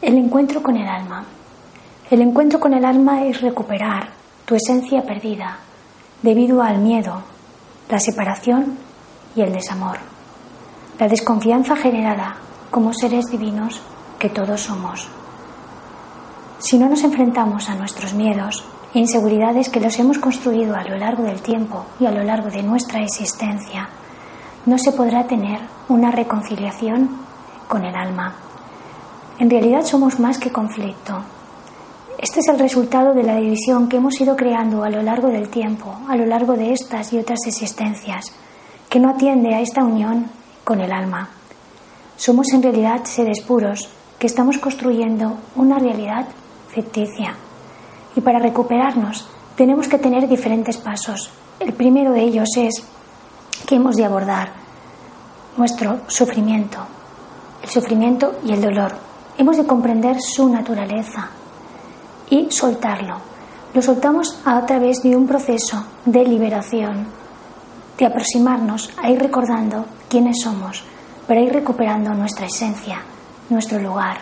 El encuentro con el alma. El encuentro con el alma es recuperar tu esencia perdida debido al miedo, la separación y el desamor, la desconfianza generada como seres divinos que todos somos. Si no nos enfrentamos a nuestros miedos e inseguridades que los hemos construido a lo largo del tiempo y a lo largo de nuestra existencia, no se podrá tener una reconciliación con el alma. En realidad somos más que conflicto. Este es el resultado de la división que hemos ido creando a lo largo del tiempo, a lo largo de estas y otras existencias, que no atiende a esta unión con el alma. Somos en realidad seres puros que estamos construyendo una realidad ficticia. Y para recuperarnos tenemos que tener diferentes pasos. El primero de ellos es que hemos de abordar nuestro sufrimiento, el sufrimiento y el dolor, hemos de comprender su naturaleza y soltarlo. Lo soltamos a través de un proceso de liberación, de aproximarnos a ir recordando quiénes somos, para ir recuperando nuestra esencia, nuestro lugar,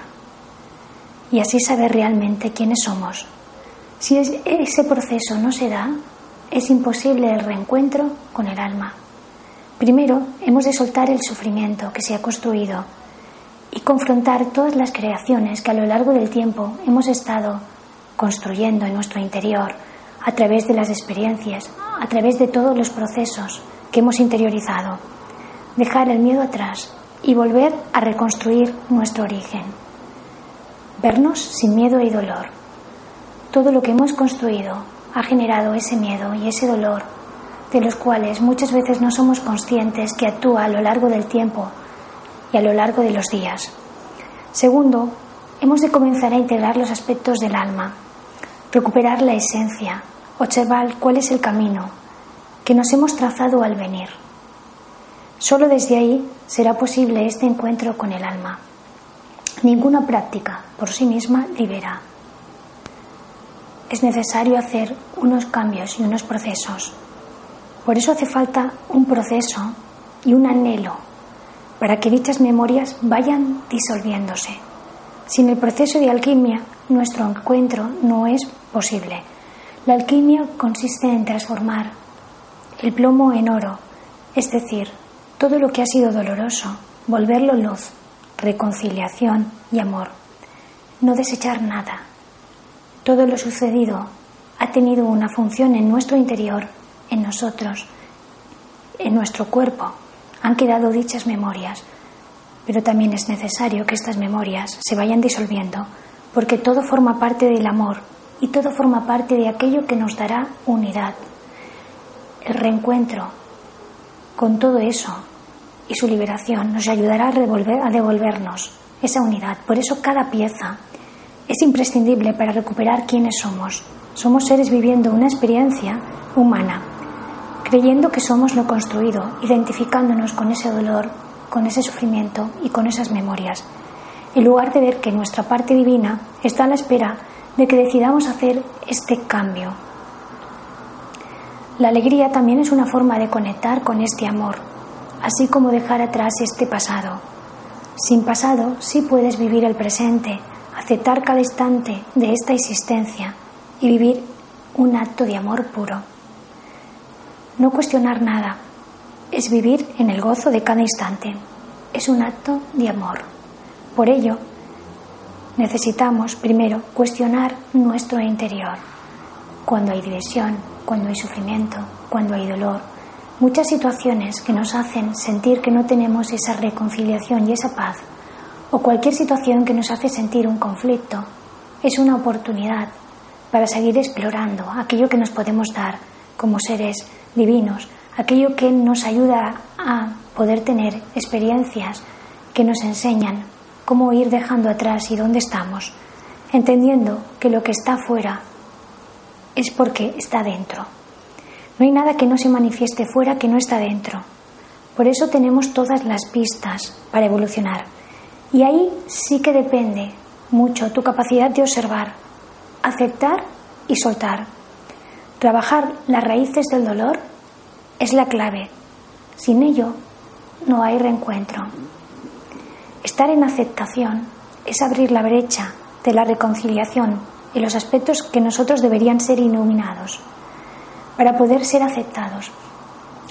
y así saber realmente quiénes somos. Si ese proceso no se da, es imposible el reencuentro con el alma. Primero, hemos de soltar el sufrimiento que se ha construido y confrontar todas las creaciones que a lo largo del tiempo hemos estado construyendo en nuestro interior a través de las experiencias, a través de todos los procesos que hemos interiorizado. Dejar el miedo atrás y volver a reconstruir nuestro origen. Vernos sin miedo y dolor. Todo lo que hemos construido ha generado ese miedo y ese dolor de los cuales muchas veces no somos conscientes que actúa a lo largo del tiempo a lo largo de los días. Segundo, hemos de comenzar a integrar los aspectos del alma, recuperar la esencia, observar cuál es el camino que nos hemos trazado al venir. Solo desde ahí será posible este encuentro con el alma. Ninguna práctica por sí misma libera. Es necesario hacer unos cambios y unos procesos. Por eso hace falta un proceso y un anhelo para que dichas memorias vayan disolviéndose. Sin el proceso de alquimia, nuestro encuentro no es posible. La alquimia consiste en transformar el plomo en oro, es decir, todo lo que ha sido doloroso, volverlo luz, reconciliación y amor. No desechar nada. Todo lo sucedido ha tenido una función en nuestro interior, en nosotros, en nuestro cuerpo, han quedado dichas memorias, pero también es necesario que estas memorias se vayan disolviendo, porque todo forma parte del amor y todo forma parte de aquello que nos dará unidad. El reencuentro con todo eso y su liberación nos ayudará a, a devolvernos esa unidad. Por eso cada pieza es imprescindible para recuperar quiénes somos. Somos seres viviendo una experiencia humana creyendo que somos lo construido, identificándonos con ese dolor, con ese sufrimiento y con esas memorias, en lugar de ver que nuestra parte divina está a la espera de que decidamos hacer este cambio. La alegría también es una forma de conectar con este amor, así como dejar atrás este pasado. Sin pasado sí puedes vivir el presente, aceptar cada instante de esta existencia y vivir un acto de amor puro. No cuestionar nada es vivir en el gozo de cada instante. Es un acto de amor. Por ello, necesitamos primero cuestionar nuestro interior. Cuando hay división, cuando hay sufrimiento, cuando hay dolor, muchas situaciones que nos hacen sentir que no tenemos esa reconciliación y esa paz, o cualquier situación que nos hace sentir un conflicto, es una oportunidad para seguir explorando aquello que nos podemos dar como seres divinos, aquello que nos ayuda a poder tener experiencias que nos enseñan cómo ir dejando atrás y dónde estamos, entendiendo que lo que está fuera es porque está dentro. No hay nada que no se manifieste fuera que no está dentro. Por eso tenemos todas las pistas para evolucionar. Y ahí sí que depende mucho tu capacidad de observar, aceptar y soltar. Trabajar las raíces del dolor es la clave. Sin ello no hay reencuentro. Estar en aceptación es abrir la brecha de la reconciliación y los aspectos que nosotros deberían ser iluminados para poder ser aceptados.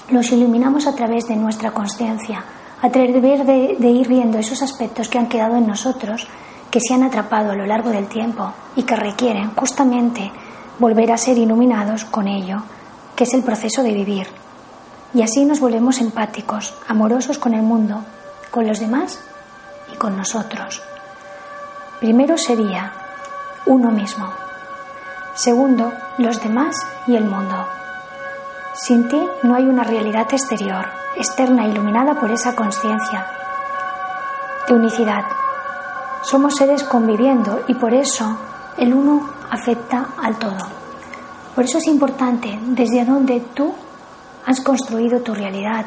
Los iluminamos a través de nuestra conciencia, a través de, de ir viendo esos aspectos que han quedado en nosotros, que se han atrapado a lo largo del tiempo y que requieren justamente volver a ser iluminados con ello, que es el proceso de vivir. Y así nos volvemos empáticos, amorosos con el mundo, con los demás y con nosotros. Primero sería uno mismo. Segundo, los demás y el mundo. Sin ti no hay una realidad exterior, externa, iluminada por esa conciencia de unicidad. Somos seres conviviendo y por eso el uno afecta al todo. Por eso es importante desde donde tú has construido tu realidad,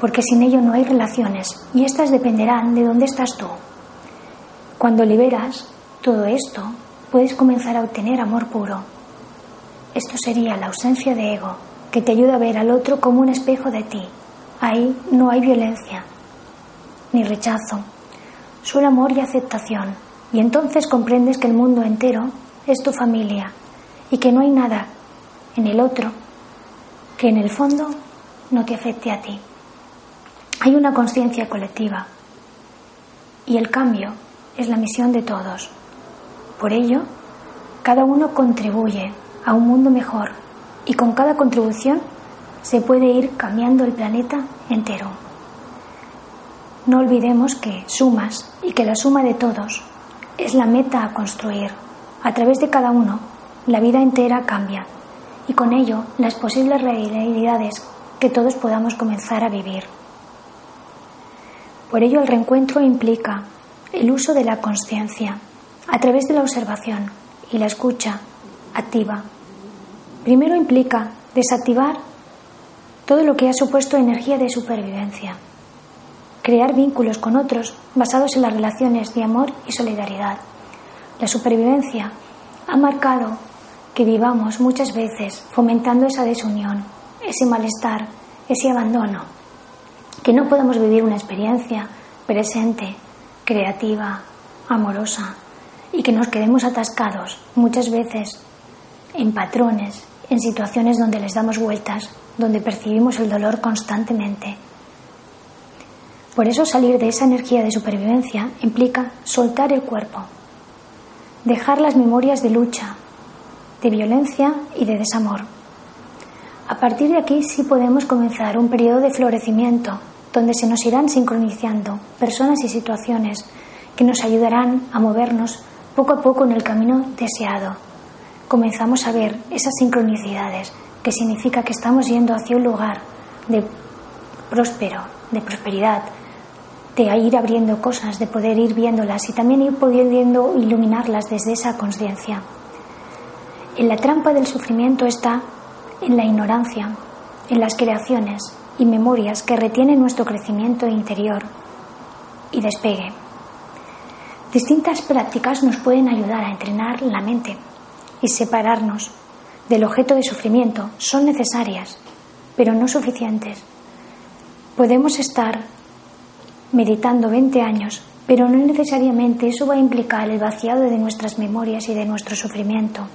porque sin ello no hay relaciones y éstas dependerán de dónde estás tú. Cuando liberas todo esto, puedes comenzar a obtener amor puro. Esto sería la ausencia de ego, que te ayuda a ver al otro como un espejo de ti. Ahí no hay violencia, ni rechazo, solo amor y aceptación. Y entonces comprendes que el mundo entero es tu familia y que no hay nada en el otro que en el fondo no te afecte a ti. Hay una conciencia colectiva y el cambio es la misión de todos. Por ello, cada uno contribuye a un mundo mejor y con cada contribución se puede ir cambiando el planeta entero. No olvidemos que sumas y que la suma de todos es la meta a construir. A través de cada uno, la vida entera cambia y con ello las posibles realidades que todos podamos comenzar a vivir. Por ello el reencuentro implica el uso de la conciencia a través de la observación y la escucha activa. Primero implica desactivar todo lo que ha supuesto energía de supervivencia, crear vínculos con otros basados en las relaciones de amor y solidaridad. La supervivencia ha marcado que vivamos muchas veces fomentando esa desunión, ese malestar, ese abandono, que no podamos vivir una experiencia presente, creativa, amorosa y que nos quedemos atascados muchas veces en patrones, en situaciones donde les damos vueltas, donde percibimos el dolor constantemente. Por eso salir de esa energía de supervivencia implica soltar el cuerpo, dejar las memorias de lucha, de violencia y de desamor. A partir de aquí sí podemos comenzar un periodo de florecimiento donde se nos irán sincronizando personas y situaciones que nos ayudarán a movernos poco a poco en el camino deseado. Comenzamos a ver esas sincronicidades, que significa que estamos yendo hacia un lugar de próspero, de prosperidad, de ir abriendo cosas, de poder ir viéndolas y también ir pudiendo iluminarlas desde esa conciencia. En la trampa del sufrimiento está en la ignorancia, en las creaciones y memorias que retienen nuestro crecimiento interior y despegue. Distintas prácticas nos pueden ayudar a entrenar la mente y separarnos del objeto de sufrimiento. Son necesarias, pero no suficientes. Podemos estar meditando 20 años, pero no necesariamente eso va a implicar el vaciado de nuestras memorias y de nuestro sufrimiento.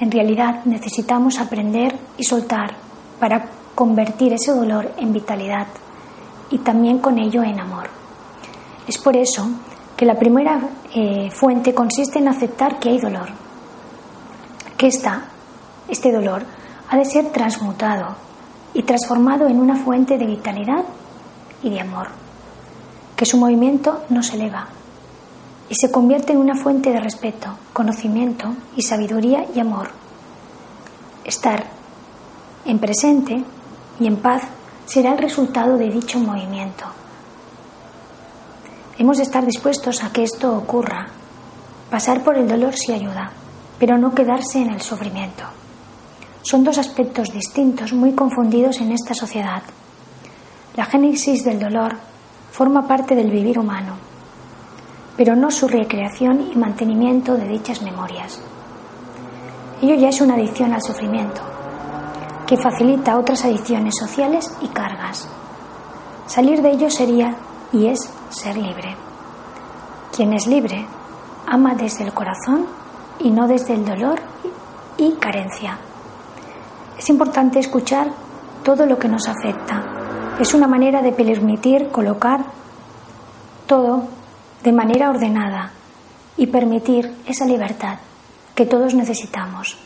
En realidad necesitamos aprender y soltar para convertir ese dolor en vitalidad y también con ello en amor. Es por eso que la primera eh, fuente consiste en aceptar que hay dolor, que este dolor ha de ser transmutado y transformado en una fuente de vitalidad y de amor, que su movimiento no se eleva y se convierte en una fuente de respeto, conocimiento y sabiduría y amor. Estar en presente y en paz será el resultado de dicho movimiento. Hemos de estar dispuestos a que esto ocurra. Pasar por el dolor sí ayuda, pero no quedarse en el sufrimiento. Son dos aspectos distintos muy confundidos en esta sociedad. La génesis del dolor forma parte del vivir humano, pero no su recreación y mantenimiento de dichas memorias. Ello ya es una adicción al sufrimiento, que facilita otras adicciones sociales y cargas. Salir de ello sería y es ser libre. Quien es libre ama desde el corazón y no desde el dolor y carencia. Es importante escuchar todo lo que nos afecta. Es una manera de permitir colocar todo de manera ordenada y permitir esa libertad que todos necesitamos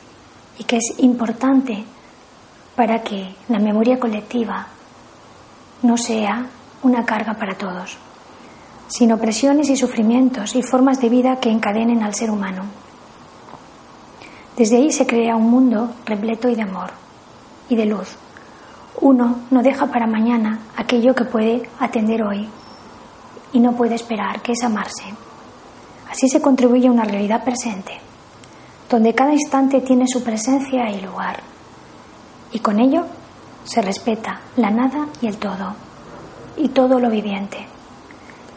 y que es importante para que la memoria colectiva no sea una carga para todos, sino presiones y sufrimientos y formas de vida que encadenen al ser humano. Desde ahí se crea un mundo repleto y de amor y de luz. Uno no deja para mañana aquello que puede atender hoy y no puede esperar, que es amarse. Así se contribuye a una realidad presente, donde cada instante tiene su presencia y lugar. Y con ello se respeta la nada y el todo, y todo lo viviente.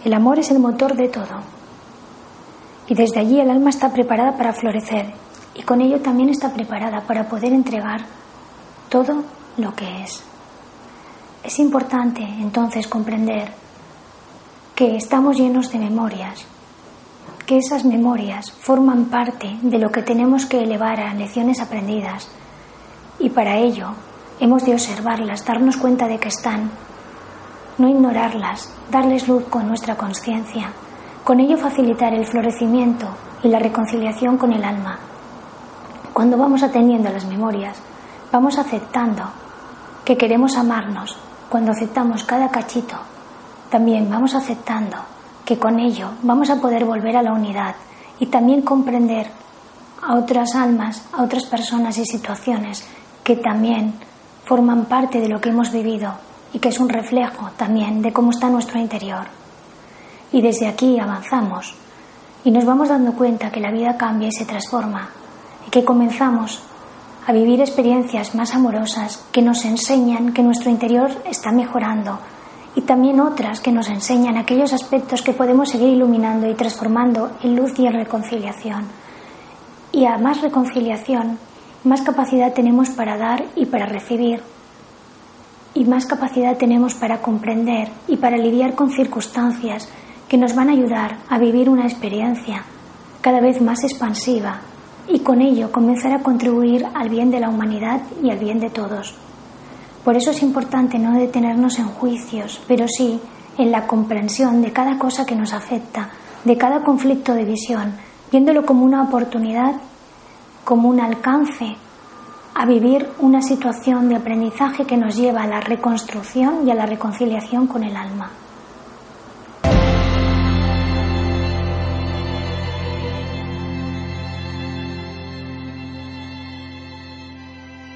El amor es el motor de todo. Y desde allí el alma está preparada para florecer y con ello también está preparada para poder entregar todo lo que es. Es importante entonces comprender que estamos llenos de memorias, que esas memorias forman parte de lo que tenemos que elevar a lecciones aprendidas y para ello hemos de observarlas, darnos cuenta de que están, no ignorarlas, darles luz con nuestra conciencia, con ello facilitar el florecimiento y la reconciliación con el alma. Cuando vamos atendiendo las memorias, vamos aceptando que queremos amarnos. Cuando aceptamos cada cachito, también vamos aceptando que con ello vamos a poder volver a la unidad y también comprender a otras almas, a otras personas y situaciones que también forman parte de lo que hemos vivido y que es un reflejo también de cómo está nuestro interior. Y desde aquí avanzamos y nos vamos dando cuenta que la vida cambia y se transforma y que comenzamos a vivir experiencias más amorosas que nos enseñan que nuestro interior está mejorando y también otras que nos enseñan aquellos aspectos que podemos seguir iluminando y transformando en luz y en reconciliación. Y a más reconciliación, más capacidad tenemos para dar y para recibir y más capacidad tenemos para comprender y para lidiar con circunstancias que nos van a ayudar a vivir una experiencia cada vez más expansiva y con ello comenzar a contribuir al bien de la humanidad y al bien de todos. Por eso es importante no detenernos en juicios, pero sí en la comprensión de cada cosa que nos afecta, de cada conflicto de visión, viéndolo como una oportunidad, como un alcance a vivir una situación de aprendizaje que nos lleva a la reconstrucción y a la reconciliación con el alma.